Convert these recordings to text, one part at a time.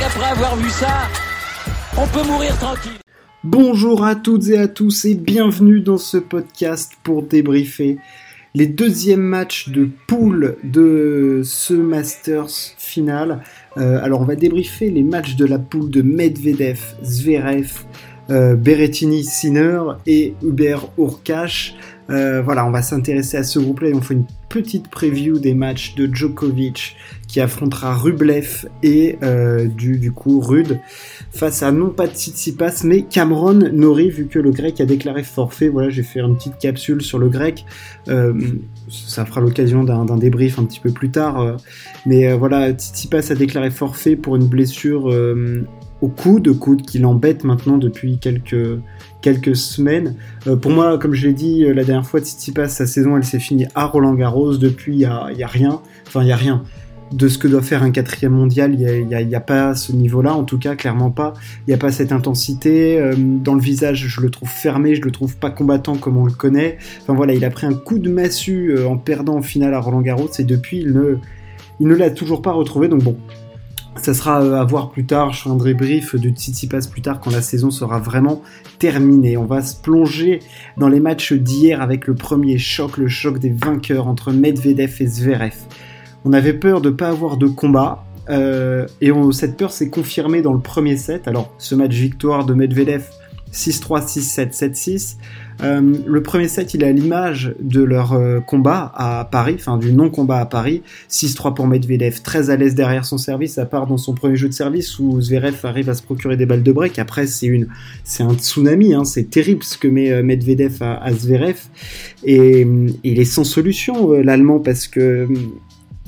avoir vu ça, on peut mourir tranquille. Bonjour à toutes et à tous et bienvenue dans ce podcast pour débriefer les deuxièmes matchs de poule de ce Masters final. Euh, alors on va débriefer les matchs de la poule de Medvedev, Zverev, euh, Berrettini, Sinner et Hubert Urkash. Euh, voilà, on va s'intéresser à ce groupe-là et on fait une petite preview des matchs de Djokovic qui affrontera Rublev et euh, du, coup Rude face à non pas Tsitsipas mais Cameron Nori vu que le grec a déclaré forfait. Voilà, j'ai fait une petite capsule sur le grec. Euh, ça fera l'occasion d'un débrief un petit peu plus tard. mais voilà, Tsitsipas a déclaré forfait pour une blessure au coude, coude qui l'embête maintenant depuis quelques, quelques semaines. Euh, pour moi, comme je l'ai dit euh, la dernière fois, Tsitsipas, sa saison, elle s'est finie à Roland Garros. Depuis, il n'y a, a, rien. Enfin, il n'y a rien. De ce que doit faire un quatrième mondial, il n'y a, y a, pas ce niveau-là, en tout cas, clairement pas. Il n'y a pas cette intensité. Euh, dans le visage, je le trouve fermé, je le trouve pas combattant comme on le connaît. Enfin voilà, il a pris un coup de massue en perdant en finale à Roland Garros et depuis, il ne, il ne l'a toujours pas retrouvé. Donc bon, ça sera euh, à voir plus tard, je ferai un débrief de Tsitsipas plus tard quand la saison sera vraiment terminée. On va se plonger dans les matchs d'hier avec le premier choc, le choc des vainqueurs entre Medvedev et Zverev. On avait peur de ne pas avoir de combat, euh, et cette peur s'est confirmée dans le premier set. Alors, ce match victoire de Medvedev 6-3, 6-7, 7-6. Euh, le premier set, il à l'image de leur euh, combat à Paris, enfin du non-combat à Paris. 6-3 pour Medvedev, très à l'aise derrière son service, à part dans son premier jeu de service où Zverev arrive à se procurer des balles de break. Après, c'est une, un tsunami, hein, c'est terrible ce que met euh, Medvedev à, Zverev. Et, il est sans solution, l'Allemand, parce que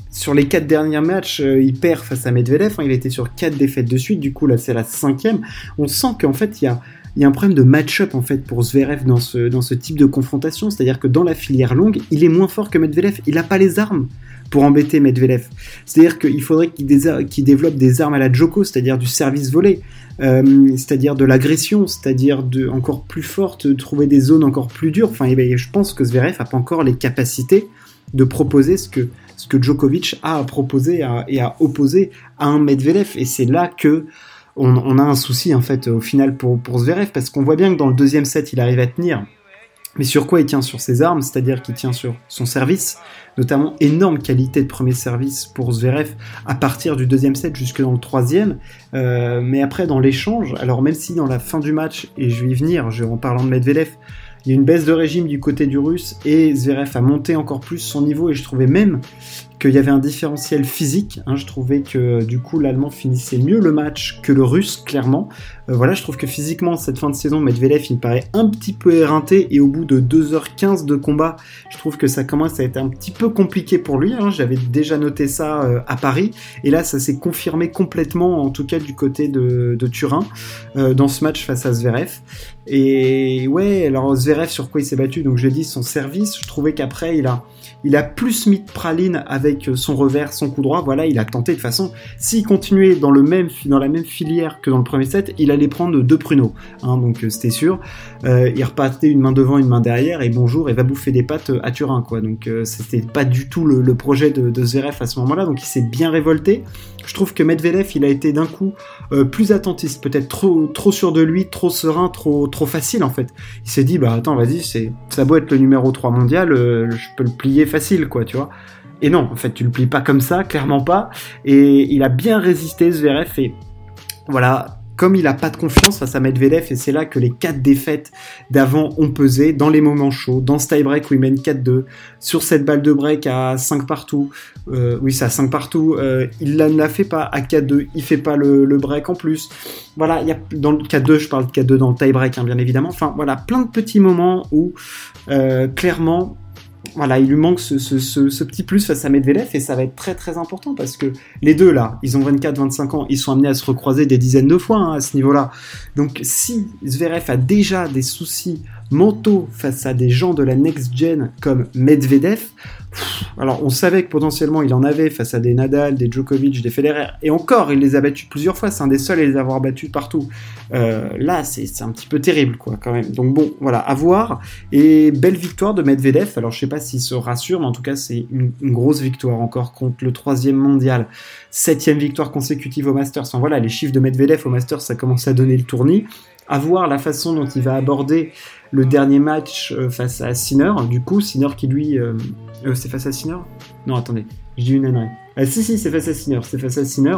sur les quatre derniers matchs, il perd face à Medvedev. Hein, il était sur quatre défaites de suite. Du coup, là, c'est la cinquième. On sent qu'en fait, il y a, il y a un problème de match-up en fait pour Zverev dans ce, dans ce type de confrontation. C'est-à-dire que dans la filière longue, il est moins fort que Medvedev. Il n'a pas les armes pour embêter Medvedev. C'est-à-dire qu'il faudrait qu'il développe des armes à la Joko, c'est-à-dire du service volé, euh, c'est-à-dire de l'agression, c'est-à-dire de encore plus forte, de trouver des zones encore plus dures. Enfin, eh ben, je pense que Zverev n'a pas encore les capacités de proposer ce que, ce que Djokovic a à proposer et à opposer à un Medvedev. Et c'est là que on, a un souci en fait au final pour, Zverev parce qu'on voit bien que dans le deuxième set il arrive à tenir. Mais sur quoi il tient Sur ses armes, c'est-à-dire qu'il tient sur son service, notamment énorme qualité de premier service pour Zverev à partir du deuxième set jusque dans le troisième. Euh, mais après dans l'échange, alors même si dans la fin du match, et je vais y venir, je, en parlant de Medvedev, il y a une baisse de régime du côté du russe et Zverev a monté encore plus son niveau et je trouvais même qu'il y avait un différentiel physique. Hein. je trouvais que du coup l'Allemand finissait mieux le match que le Russe, clairement. Euh, voilà, je trouve que physiquement, cette fin de saison, Medvedev, il me paraît un petit peu éreinté et au bout de 2h15 de combat, je trouve que ça commence à être un petit peu compliqué pour lui. Hein. J'avais déjà noté ça euh, à Paris et là, ça s'est confirmé complètement, en tout cas du côté de, Turin, euh, dans ce match face à Zverev. Et ouais, alors Zverev, sur quoi il s'est battu? Donc je dit, son service, je trouvais qu'après, il a il a plus mis de praline avec son revers, son coup droit. Voilà, il a tenté de façon. S'il continuait dans le même dans la même filière que dans le premier set, il allait prendre deux pruneaux. Hein, donc euh, c'était sûr. Euh, il repartait une main devant, une main derrière et bonjour, et va bouffer des pattes à Turin quoi. Donc euh, c'était pas du tout le, projet de, de, Zverev à ce moment-là. Donc il s'est bien révolté. Je trouve que Medvedev, il a été d'un coup plus attentiste, peut-être trop trop sûr de lui, trop serein, trop trop facile en fait. Il s'est dit bah attends vas-y, ça doit être le numéro 3 mondial, je peux le plier facile, quoi, tu vois. Et non, en fait, tu le plies pas comme ça, clairement pas. Et il a bien résisté, Zverev, et voilà, comme il n'a pas de confiance face à Medvedev, et c'est là que les quatre défaites d'avant ont pesé, dans les moments chauds, dans ce tie-break où il mène 4-2, sur cette balle de break à 5 partout, euh, oui c'est à 5 partout, euh, il ne la fait pas à 4-2, il fait pas le, break en plus. Voilà, dans le 4-2, je parle de 4-2 dans le tie-break, hein, bien évidemment. Enfin voilà, plein de petits moments où, euh, clairement, voilà, il lui manque ce, petit plus face à Medvedev et ça va être très très important parce que les deux là, ils ont 24-25 ans, ils sont amenés à se recroiser des dizaines de fois hein, à ce niveau-là. Donc si Zverev a déjà des soucis Manteau face à des gens de la next-gen comme Medvedev. Alors, on savait que potentiellement il en avait face à des Nadal, des Djokovic, des Federer, et encore, il les a battus plusieurs fois. C'est un des seuls à les avoir battus partout. Euh, là, c'est un petit peu terrible, quoi, quand même. Donc bon, voilà, à voir. Et belle victoire de Medvedev. Alors, je sais pas s'il se rassure, mais en tout cas, c'est une, grosse victoire encore contre le troisième mondial. Septième victoire consécutive au Masters. Enfin, voilà, les chiffres de Medvedev au Masters, ça commence à donner le tournis. À voir la façon dont il va aborder le dernier match euh, face à Sinner. Du coup, Sinner qui lui. Euh, euh, c'est face à Sinner? Non, attendez, je dis une ânerie. Ah, si, si, c'est face à Sinner. C'est face à Sinner.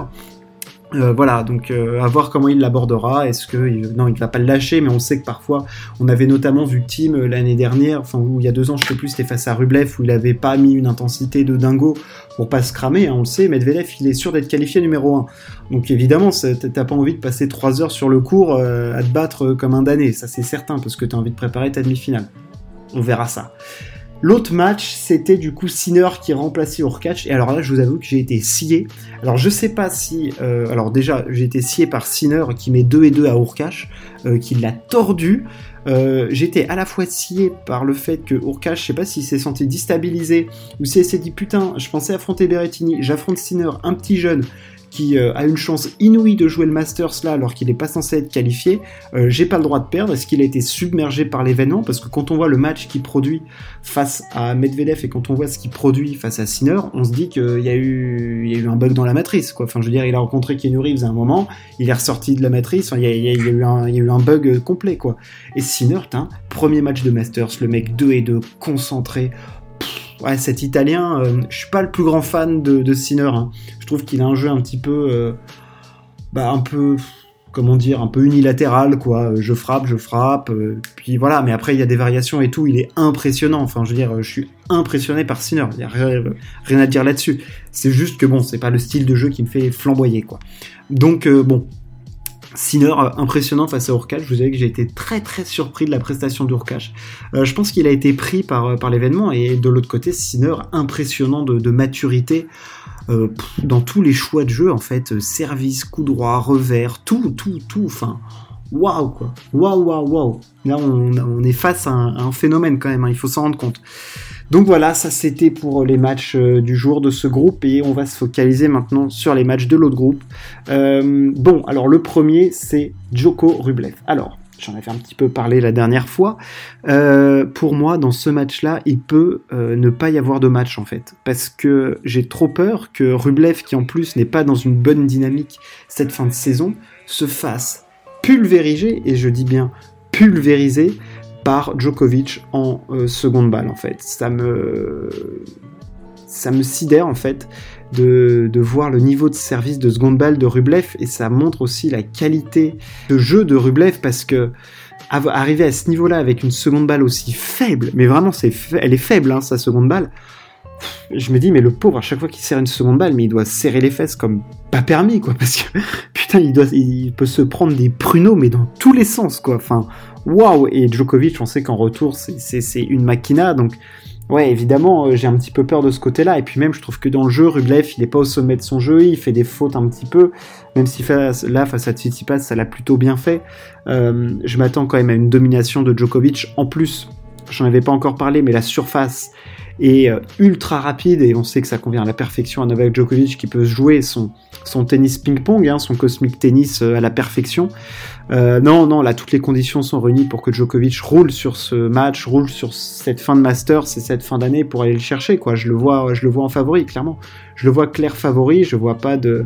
Euh, voilà, donc euh, à voir comment il l'abordera. Est-ce que non, il va pas le lâcher, mais on sait que parfois, on avait notamment vu Tim euh, l'année dernière, enfin il y a deux ans, je sais plus, c'était face à Rublev où il avait pas mis une intensité de dingo pour pas se cramer. Hein, on le sait, Medvedev, il est sûr d'être qualifié numéro 1. Donc évidemment, t'as pas envie de passer trois heures sur le cours à te battre comme un damné, ça c'est certain, parce que t'as envie de préparer ta demi-finale. On verra ça. L'autre match, c'était du coup Sinner qui remplaçait Urkash. Et alors là, je vous avoue que j'ai été scié. Alors je sais pas si... Euh, alors déjà, j'ai été scié par Sinner qui met 2 et 2 à Urkash, euh, qui l'a tordu. Euh, j'étais à la fois scié par le fait que Urkash, je sais pas s'il s'est senti déstabilisé, ou s'il s'est dit putain, je pensais affronter Berrettini, j'affronte Sinner, un petit jeune, qui euh, a une chance inouïe de jouer le Masters là alors qu'il n'est pas censé être qualifié, euh, j'ai pas le droit de perdre. Est-ce qu'il a été submergé par l'événement? Parce que quand on voit le match qu'il produit face à Medvedev et quand on voit ce qu'il produit face à Sinner, on se dit qu'il y, a eu, un bug dans la matrice. Quoi. Enfin, je veux dire, il a rencontré Keanu Reeves à un moment, il est ressorti de la matrice, il y, a, eu un, bug complet. quoi. Et Sinner, premier match de Masters, le mec 2 et 2, concentré ouais, cet Italien, euh, je suis pas le plus grand fan de, de Sinner. Hein. Je trouve qu'il a un jeu un petit peu, euh, bah, un peu, comment dire, un peu unilatéral, quoi. Je frappe, je frappe, euh, puis voilà. Mais après, il y a des variations et tout. Il est impressionnant. Enfin, je veux dire, je suis impressionné par Sinner. Il y a rien, rien à dire là-dessus. C'est juste que bon, c'est pas le style de jeu qui me fait flamboyer, quoi. Donc bon, Sinner euh, impressionnant face à Urkash. Je vous savez que j'ai été très très surpris de la prestation d'Urkash. Euh, je pense qu'il a été pris par, euh, par l'événement et de l'autre côté, Sinner impressionnant de, maturité dans tous les choix de jeu en fait, service, coup droit, revers, tout, tout, tout. Enfin, waouh quoi, waouh, waouh, waouh. Là, on, est face à un, phénomène quand même. Hein, il faut s'en rendre compte. Donc voilà, ça c'était pour les matchs euh, du jour de ce groupe et on va se focaliser maintenant sur les matchs de l'autre groupe. Euh, bon, alors le premier c'est Joko Rublev. Alors, j'en avais un petit peu parlé la dernière fois. Euh, pour moi, dans ce match-là, il peut ne pas y avoir de match en fait, parce que j'ai trop peur que Rublev, qui en plus n'est pas dans une bonne dynamique cette fin de saison, se fasse pulvériser, et je dis bien pulvériser, par Djokovic en euh, seconde balle en fait. Ça me ça me sidère en fait de, voir le niveau de service de seconde balle de Rublev et ça montre aussi la qualité de jeu de Rublev parce que arriver à ce niveau-là avec une seconde balle aussi faible, mais vraiment c'est elle est faible hein, sa seconde balle. Je me dis mais le pauvre à chaque fois qu'il serre une seconde balle mais il doit serrer les fesses comme pas permis quoi parce que putain il doit il peut se prendre des pruneaux mais dans tous les sens quoi. Enfin waouh Et Djokovic, on sait qu'en retour, c'est une machina, donc ouais, évidemment, euh, j'ai un petit peu peur de ce côté-là. Et puis même, je trouve que dans le jeu, Rublev, il est pas au sommet de son jeu, il fait des fautes un petit peu, même si là, face à Tsitsipas, ça l'a plutôt bien fait. Euh, je m'attends quand même à une domination de Djokovic. En plus, j'en avais pas encore parlé, mais la surface est euh, ultra rapide et on sait que ça convient à la perfection à Novak Djokovic qui peut jouer son, son tennis ping-pong, hein, son cosmic tennis à la perfection. Euh, non, non, là, toutes les conditions sont réunies pour que Djokovic roule sur ce match, roule sur cette fin de Masters et cette fin d'année pour aller le chercher, quoi. Je le vois, je le vois en favori, clairement. Je le vois clair favori, je vois pas de,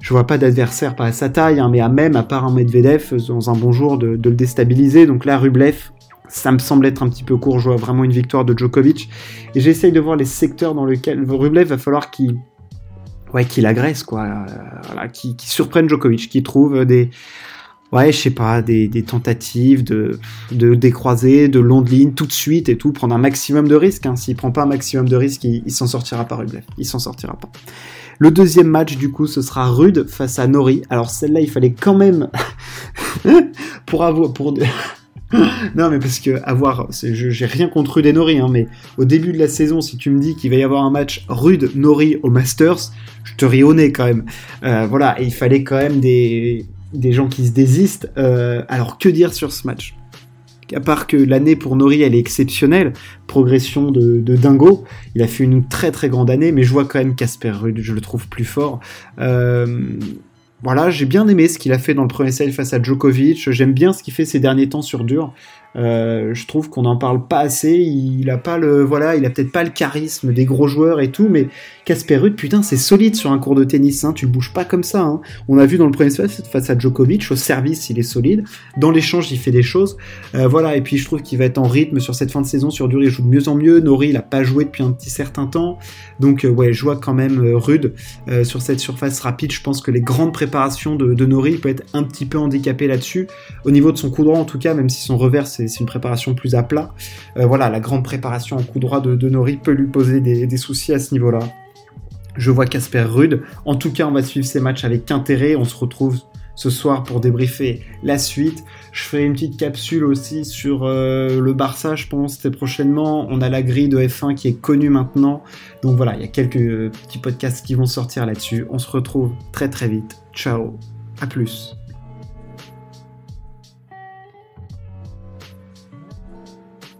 je vois pas d'adversaire par sa taille, hein, mais à même, à part un Medvedev, dans un bon jour, de, le déstabiliser. Donc là, Rublev, ça me semble être un petit peu court. Je vois vraiment une victoire de Djokovic. Et j'essaye de voir les secteurs dans lesquels Rublev va falloir qu'il ouais, qu'il agresse, quoi. Euh, qui, qui surprenne Djokovic, qui trouve des, ouais, je sais pas, des, des tentatives de, de décroiser, de longue ligne tout de suite et tout, prendre un maximum de risques. Hein. S'il prend pas un maximum de risques, il, s'en sortira pas, Rublev. Il s'en sortira pas. Le deuxième match, du coup, ce sera Rude face à Nori. Alors celle-là, il fallait quand même pour avoir pour non, mais parce que avoir, j'ai rien contre Rude et Nori, hein, mais au début de la saison, si tu me dis qu'il va y avoir un match Rude Nori au Masters, je te ris au nez quand même. Euh, voilà, il fallait quand même des, des gens qui se désistent. Euh, alors que dire sur ce match? À part que l'année pour Nori, elle est exceptionnelle, progression de, dingo. Il a fait une très très grande année, mais je vois quand même Casper Ruud, je le trouve plus fort. Euh, voilà, j'ai bien aimé ce qu'il a fait dans le premier set face à Djokovic. J'aime bien ce qu'il fait ces derniers temps sur dur. Euh, je trouve qu'on n'en parle pas assez. Il a pas le, voilà, il a peut-être pas le charisme des gros joueurs et tout, mais Casper Ruud, putain, c'est solide sur un cours de tennis. Hein, tu le bouges pas comme ça. Hein. On a vu dans le premier set face à Djokovic, au service, il est solide. Dans l'échange, il fait des choses. Euh, voilà. Et puis je trouve qu'il va être en rythme sur cette fin de saison. Sur dur, il joue de mieux en mieux. Nori, il a pas joué depuis un petit certain temps. Donc euh, ouais, je vois quand même Rude sur cette surface rapide. Je pense que les grandes préparations de, de Nori peut être un petit peu handicapé là-dessus. Au niveau de son coup droit, en tout cas, même si son revers c'est c'est une préparation plus à plat. Euh, voilà, la grande préparation en coup droit de, Nori peut lui poser des, soucis à ce niveau-là. Je vois Casper Rude. En tout cas, on va suivre ces matchs avec intérêt. On se retrouve ce soir pour débriefer la suite. Je ferai une petite capsule aussi sur euh, le Barça, je pense, très prochainement. On a la grille de F1 qui est connue maintenant. Donc voilà, il y a quelques petits podcasts qui vont sortir là-dessus. On se retrouve très très vite. Ciao, à plus.